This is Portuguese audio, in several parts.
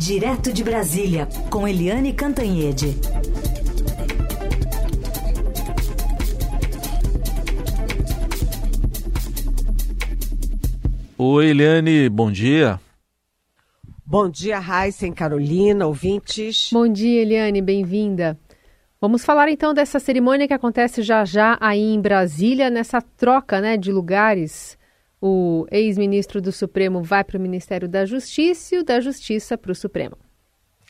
Direto de Brasília, com Eliane Cantanhede. Oi, Eliane, bom dia. Bom dia, Raíssen, Carolina, ouvintes. Bom dia, Eliane, bem-vinda. Vamos falar então dessa cerimônia que acontece já já aí em Brasília, nessa troca né, de lugares o ex-ministro do Supremo vai para o Ministério da Justiça e o da Justiça para o Supremo.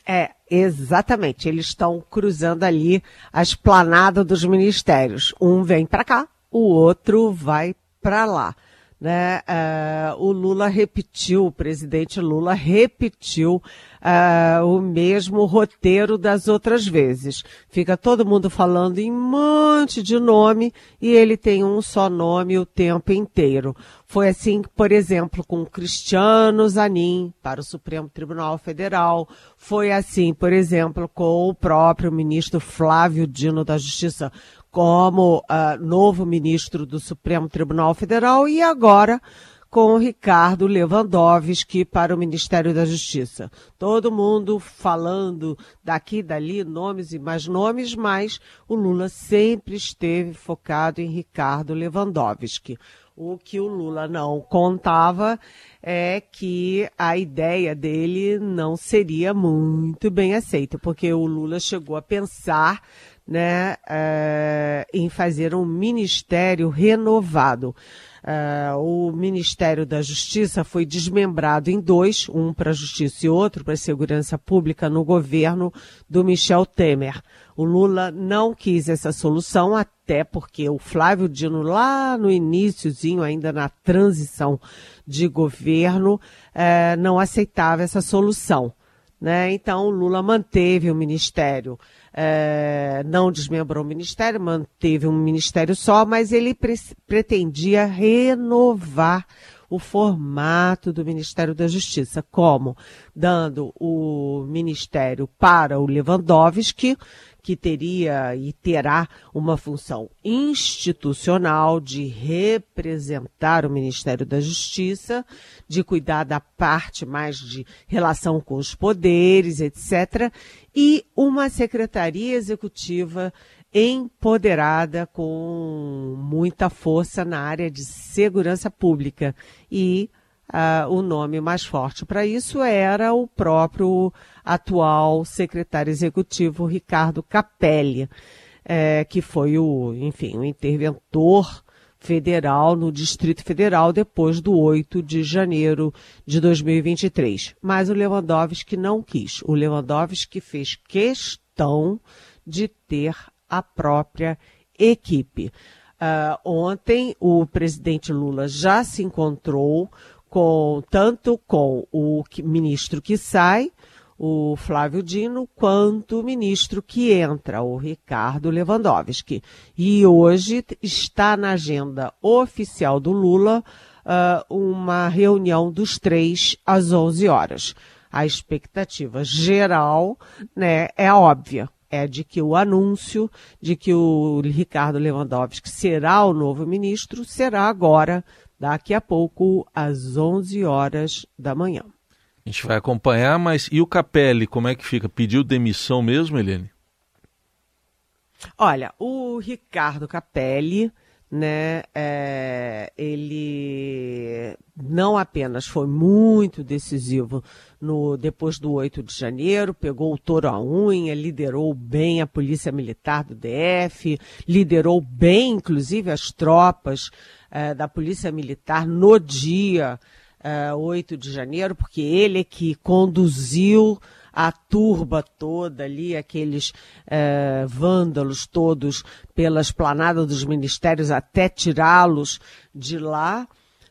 É, exatamente. Eles estão cruzando ali a esplanada dos ministérios. Um vem para cá, o outro vai para lá né, uh, o Lula repetiu, o presidente Lula repetiu uh, o mesmo roteiro das outras vezes. Fica todo mundo falando em um monte de nome e ele tem um só nome o tempo inteiro. Foi assim, por exemplo, com Cristiano Zanin para o Supremo Tribunal Federal. Foi assim, por exemplo, com o próprio ministro Flávio Dino da Justiça como uh, novo ministro do Supremo Tribunal Federal e agora com o Ricardo Lewandowski para o Ministério da Justiça. Todo mundo falando daqui dali, nomes e mais nomes, mas o Lula sempre esteve focado em Ricardo Lewandowski. O que o Lula não contava é que a ideia dele não seria muito bem aceita, porque o Lula chegou a pensar né, uh, em fazer um ministério renovado. Uh, o Ministério da Justiça foi desmembrado em dois, um para a Justiça e outro para a Segurança Pública no governo do Michel Temer. O Lula não quis essa solução, até porque o Flávio Dino, lá no iníciozinho, ainda na transição de governo, uh, não aceitava essa solução. Né? Então, o Lula manteve o ministério, é, não desmembrou o ministério, manteve um ministério só, mas ele pre pretendia renovar o formato do Ministério da Justiça. Como? Dando o ministério para o Lewandowski, que teria e terá uma função institucional de representar o Ministério da Justiça, de cuidar da parte mais de relação com os poderes, etc., e uma secretaria executiva empoderada com muita força na área de segurança pública e uh, o nome mais forte para isso era o próprio atual secretário executivo Ricardo Capelli, é, que foi o, enfim, o interventor federal no Distrito Federal depois do 8 de janeiro de 2023. Mas o Lewandowski não quis. O Lewandowski fez questão de ter a própria equipe. Uh, ontem o presidente Lula já se encontrou com tanto com o ministro que sai, o Flávio Dino, quanto o ministro que entra, o Ricardo Lewandowski. E hoje está na agenda oficial do Lula uh, uma reunião dos três às 11 horas. A expectativa geral né, é óbvia é de que o anúncio de que o Ricardo Lewandowski será o novo ministro será agora daqui a pouco, às 11 horas da manhã. A gente vai acompanhar, mas e o Capelli, como é que fica? Pediu demissão mesmo, Helene? Olha, o Ricardo Capelli, né, é, ele não apenas foi muito decisivo no depois do 8 de janeiro, pegou o touro à unha, liderou bem a polícia militar do DF, liderou bem, inclusive, as tropas eh, da Polícia Militar no dia eh, 8 de janeiro, porque ele é que conduziu a turba toda ali, aqueles uh, vândalos todos pela esplanada dos ministérios até tirá-los de lá.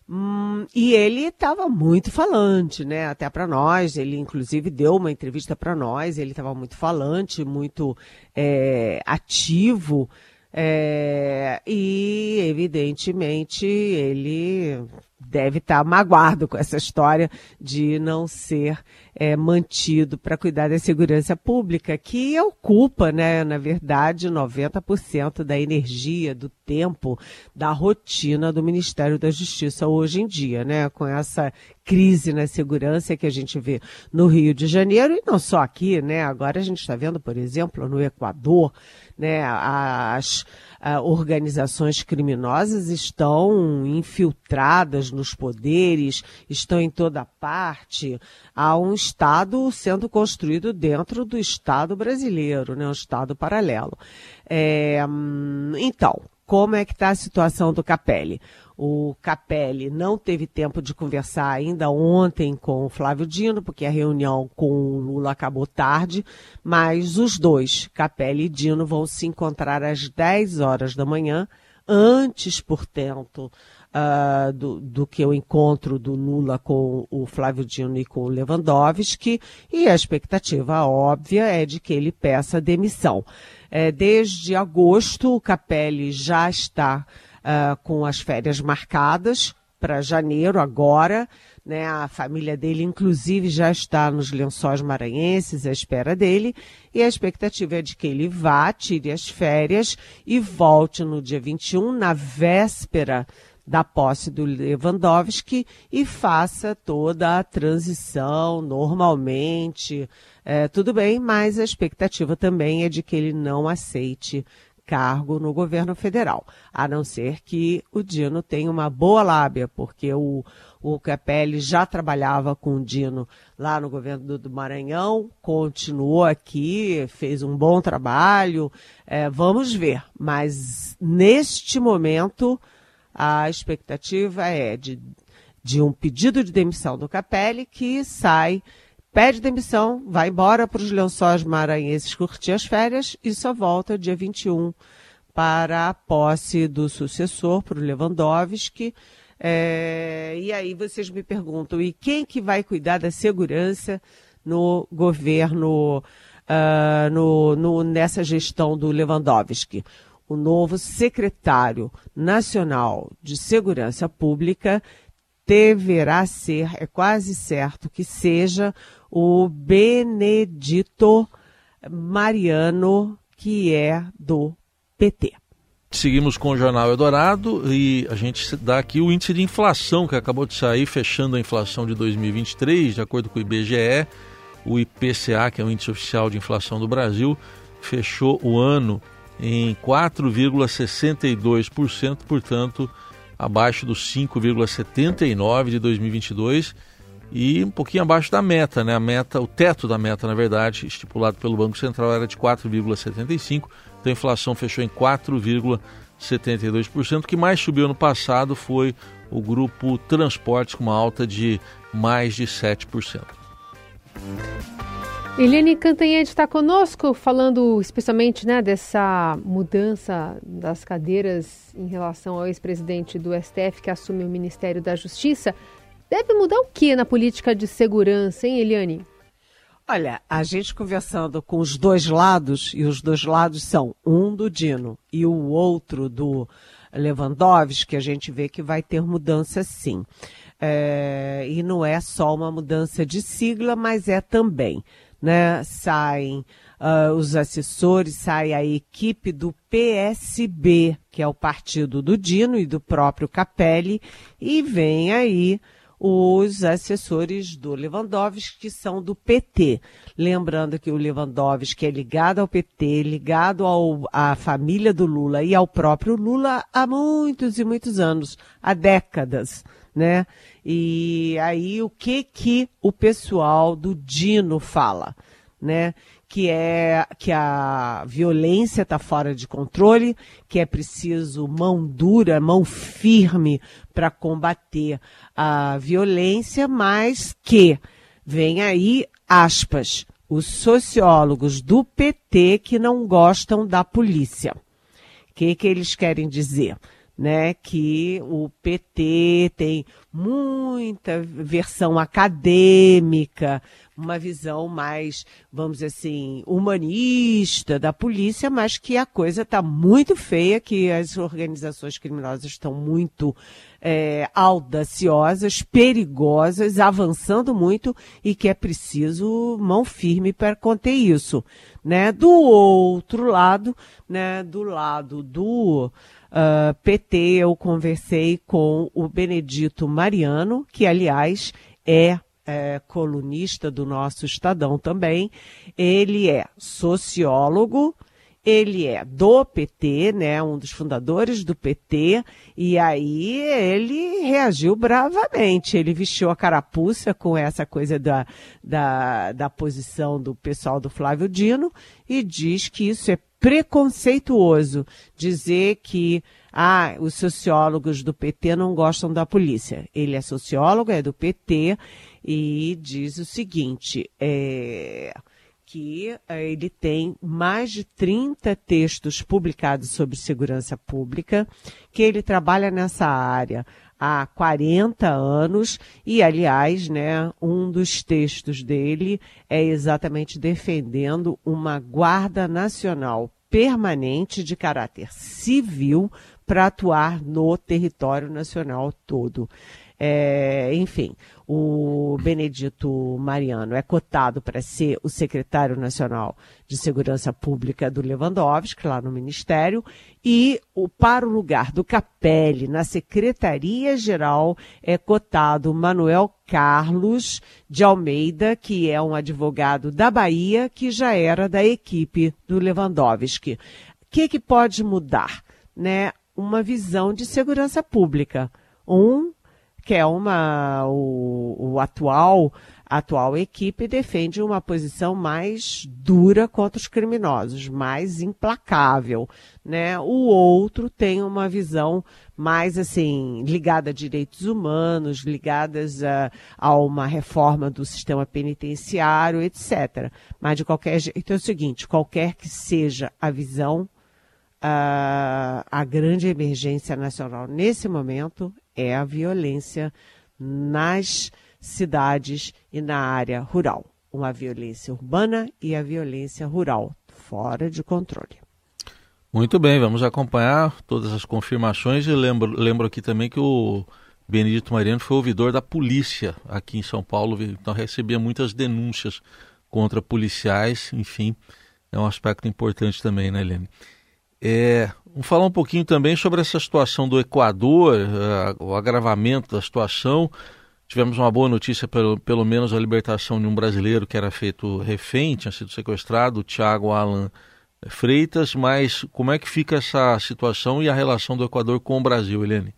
Hum, e ele estava muito falante, né? Até para nós. Ele, inclusive, deu uma entrevista para nós. Ele estava muito falante, muito é, ativo é, e, evidentemente, ele deve estar magoado com essa história de não ser é, mantido para cuidar da segurança pública, que ocupa, né, na verdade, 90% da energia, do tempo, da rotina do Ministério da Justiça hoje em dia, né, com essa crise na segurança que a gente vê no Rio de Janeiro e não só aqui, né? Agora a gente está vendo, por exemplo, no Equador, né? As organizações criminosas estão infiltradas nos poderes, estão em toda parte. Há um Estado sendo construído dentro do Estado brasileiro, né? Um Estado paralelo. É, hum, então, como é que está a situação do Capelli? O Capelli não teve tempo de conversar ainda ontem com o Flávio Dino, porque a reunião com o Lula acabou tarde, mas os dois, Capelli e Dino, vão se encontrar às 10 horas da manhã, antes, portanto, uh, do, do, que o encontro do Lula com o Flávio Dino e com o Lewandowski, e a expectativa óbvia é de que ele peça demissão. É, desde agosto, o Capelli já está uh, com as férias marcadas para janeiro agora. Né, a família dele, inclusive, já está nos lençóis maranhenses à espera dele, e a expectativa é de que ele vá, tire as férias e volte no dia 21, na véspera da posse do Lewandowski, e faça toda a transição normalmente. É, tudo bem, mas a expectativa também é de que ele não aceite cargo no governo federal, a não ser que o Dino tenha uma boa lábia, porque o, o Capelli já trabalhava com o Dino lá no governo do, do Maranhão, continuou aqui, fez um bom trabalho, é, vamos ver. Mas neste momento, a expectativa é de, de um pedido de demissão do Capelli que sai pede demissão, vai embora para os lençóis maranhenses curtir as férias e só volta dia 21 para a posse do sucessor, para o Lewandowski. É, e aí vocês me perguntam, e quem que vai cuidar da segurança no governo, uh, no, no, nessa gestão do Lewandowski? O novo secretário nacional de segurança pública deverá ser, é quase certo que seja o Benedito Mariano, que é do PT. Seguimos com o Jornal Eldorado e a gente dá aqui o índice de inflação que acabou de sair, fechando a inflação de 2023, de acordo com o IBGE. O IPCA, que é o índice oficial de inflação do Brasil, fechou o ano em 4,62%, portanto, abaixo dos 5,79% de 2022 e um pouquinho abaixo da meta, né? A meta, o teto da meta, na verdade, estipulado pelo Banco Central era de 4,75, então a inflação fechou em 4,72%. O que mais subiu no passado foi o grupo Transportes com uma alta de mais de 7%. Eliane Cantanhede está conosco, falando especialmente né, dessa mudança das cadeiras em relação ao ex-presidente do STF que assume o Ministério da Justiça. Deve mudar o que na política de segurança, hein, Eliane? Olha, a gente conversando com os dois lados, e os dois lados são um do Dino e o outro do Lewandowski, a gente vê que vai ter mudança sim. É, e não é só uma mudança de sigla, mas é também. Né? Saem uh, os assessores, sai a equipe do PSB, que é o partido do Dino e do próprio Capelli, e vem aí os assessores do Lewandowski, que são do PT. Lembrando que o Lewandowski é ligado ao PT, ligado ao, à família do Lula e ao próprio Lula há muitos e muitos anos, há décadas, né? E aí o que que o pessoal do Dino fala, né? que é que a violência está fora de controle, que é preciso mão dura, mão firme para combater a violência, mas que vem aí aspas os sociólogos do PT que não gostam da polícia. O que, que eles querem dizer? Né, que o PT tem muita versão acadêmica, uma visão mais, vamos dizer assim, humanista da polícia, mas que a coisa está muito feia, que as organizações criminosas estão muito é, audaciosas, perigosas, avançando muito e que é preciso mão firme para conter isso. Né? Do outro lado, né, do lado do uh, ah, PT, eu conversei com o Benedito Mariano, que aliás é é, colunista do nosso Estadão também. Ele é sociólogo, ele é do PT, né, um dos fundadores do PT, e aí ele reagiu bravamente. Ele vestiu a carapuça com essa coisa da, da, da posição do pessoal do Flávio Dino e diz que isso é preconceituoso dizer que ah, os sociólogos do PT não gostam da polícia. Ele é sociólogo, é do PT e diz o seguinte: é, que é, ele tem mais de 30 textos publicados sobre segurança pública, que ele trabalha nessa área há 40 anos e, aliás, né, um dos textos dele é exatamente defendendo uma guarda nacional permanente de caráter civil para atuar no território nacional todo. É, enfim, o Benedito Mariano é cotado para ser o secretário nacional de Segurança Pública do Lewandowski, lá no Ministério, e o, para o lugar do Capelli, na Secretaria-Geral, é cotado Manuel Carlos de Almeida, que é um advogado da Bahia, que já era da equipe do Lewandowski. O que, que pode mudar? Né? Uma visão de segurança pública. Um que é uma o, o atual a atual equipe defende uma posição mais dura contra os criminosos, mais implacável, né? O outro tem uma visão mais assim ligada a direitos humanos, ligadas a, a uma reforma do sistema penitenciário, etc. Mas de qualquer jeito é o seguinte, qualquer que seja a visão, a, a grande emergência nacional nesse momento é a violência nas cidades e na área rural. Uma violência urbana e a violência rural, fora de controle. Muito bem, vamos acompanhar todas as confirmações e lembro, lembro aqui também que o Benedito Mariano foi ouvidor da polícia aqui em São Paulo, então recebia muitas denúncias contra policiais, enfim, é um aspecto importante também, né, Helene? É, vamos falar um pouquinho também sobre essa situação do Equador, uh, o agravamento da situação. Tivemos uma boa notícia, pelo, pelo menos a libertação de um brasileiro que era feito refém, tinha sido sequestrado, o Thiago Alan Freitas, mas como é que fica essa situação e a relação do Equador com o Brasil, Helene?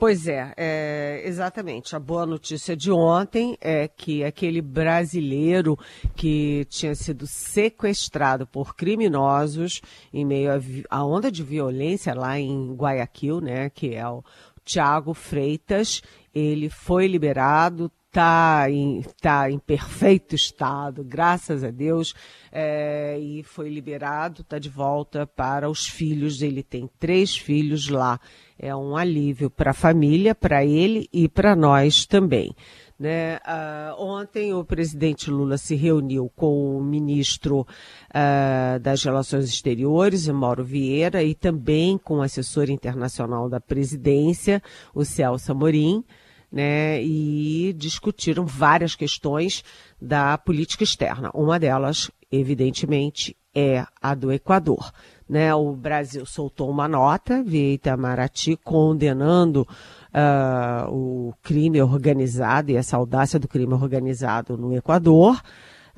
Pois é, é, exatamente. A boa notícia de ontem é que aquele brasileiro que tinha sido sequestrado por criminosos em meio à onda de violência lá em Guayaquil, né, que é o Tiago Freitas, ele foi liberado, está em, tá em perfeito estado, graças a Deus, é, e foi liberado, está de volta para os filhos. Ele tem três filhos lá. É um alívio para a família, para ele e para nós também. Né? Uh, ontem o presidente Lula se reuniu com o ministro uh, das Relações Exteriores, Mauro Vieira, e também com o assessor internacional da presidência, o Celso Amorim né, e discutiram várias questões da política externa. Uma delas, evidentemente, é a do Equador. Né? O Brasil soltou uma nota via Itamaraty condenando uh, o crime organizado e essa audácia do crime organizado no Equador.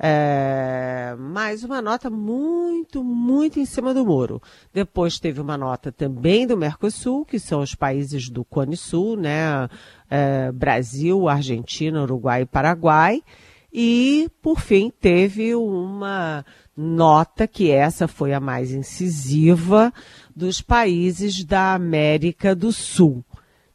É, mais uma nota muito, muito em cima do muro. Depois teve uma nota também do Mercosul, que são os países do Cone Sul, né? É, Brasil, Argentina, Uruguai e Paraguai. E, por fim, teve uma nota que essa foi a mais incisiva dos países da América do Sul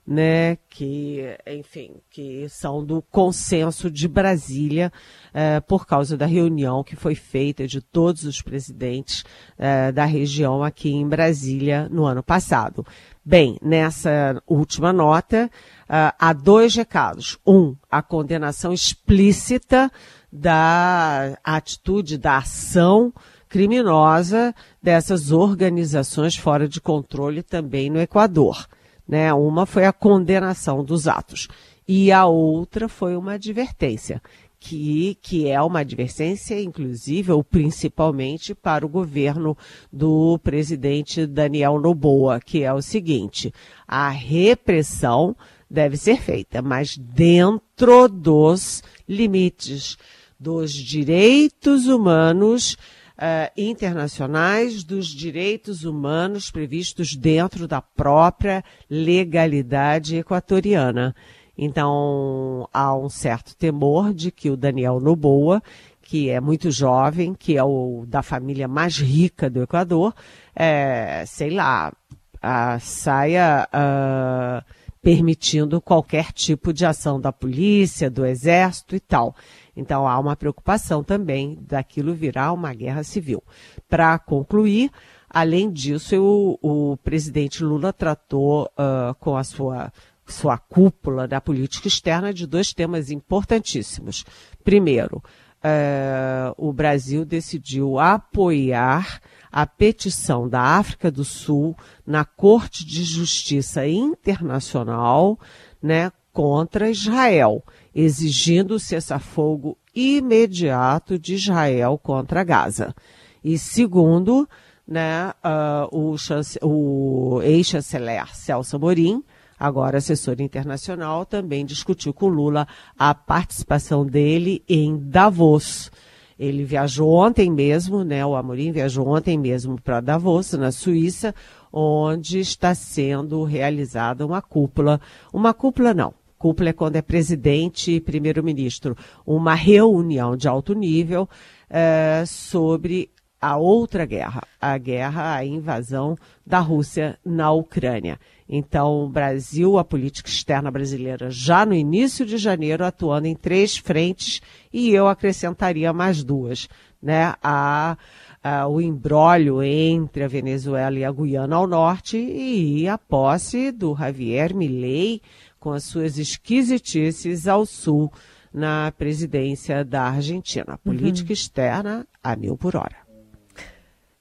né, que, enfim, que são do consenso de Brasília eh, por causa da reunião que foi feita de todos os presidentes eh, da região aqui em Brasília no ano passado. Bem, nessa última nota, uh, há dois recados. Um, a condenação explícita da atitude, da ação criminosa dessas organizações fora de controle também no Equador. Né? Uma foi a condenação dos atos e a outra foi uma advertência, que, que é uma advertência, inclusive, ou principalmente para o governo do presidente Daniel Noboa, que é o seguinte: a repressão deve ser feita, mas dentro dos limites dos direitos humanos uh, internacionais, dos direitos humanos previstos dentro da própria legalidade equatoriana. Então, há um certo temor de que o Daniel Noboa, que é muito jovem, que é o da família mais rica do Equador, é, sei lá, a, saia uh, permitindo qualquer tipo de ação da polícia, do exército e tal. Então há uma preocupação também daquilo virar uma guerra civil. Para concluir, além disso, o, presidente Lula tratou uh, com a sua sua cúpula da política externa de dois temas importantíssimos. Primeiro, uh, o Brasil decidiu apoiar a petição da África do Sul na Corte de Justiça Internacional né, contra Israel, exigindo o cessar-fogo imediato de Israel contra Gaza. E segundo, né, uh, o, o ex-chanceler Celso Amorim agora assessor internacional, também discutiu com Lula a participação dele em Davos. Ele viajou ontem mesmo, né? O Amorim viajou ontem mesmo para Davos, na Suíça, onde está sendo realizada uma cúpula. Uma cúpula não. Cúpula é quando é presidente e primeiro-ministro. Uma reunião de alto nível é, sobre a outra guerra, a guerra, a invasão da Rússia na Ucrânia. Então, o Brasil, a política externa brasileira, já no início de janeiro, atuando em três frentes, e eu acrescentaria mais duas, né? A, a, o embrólio entre a Venezuela e a Guiana ao norte e a posse do Javier Milei com as suas esquisitices ao sul na presidência da Argentina. Política uhum. externa a mil por hora.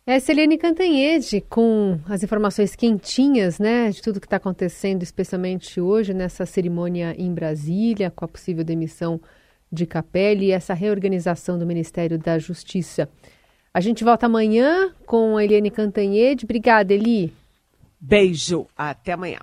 É, Celene Cantanhede, com as informações quentinhas, né, de tudo que está acontecendo, especialmente hoje nessa cerimônia em Brasília, com a possível demissão de Capelli e essa reorganização do Ministério da Justiça. A gente volta amanhã com a Eliane Cantanhede. Obrigada, Eli. Beijo, até amanhã.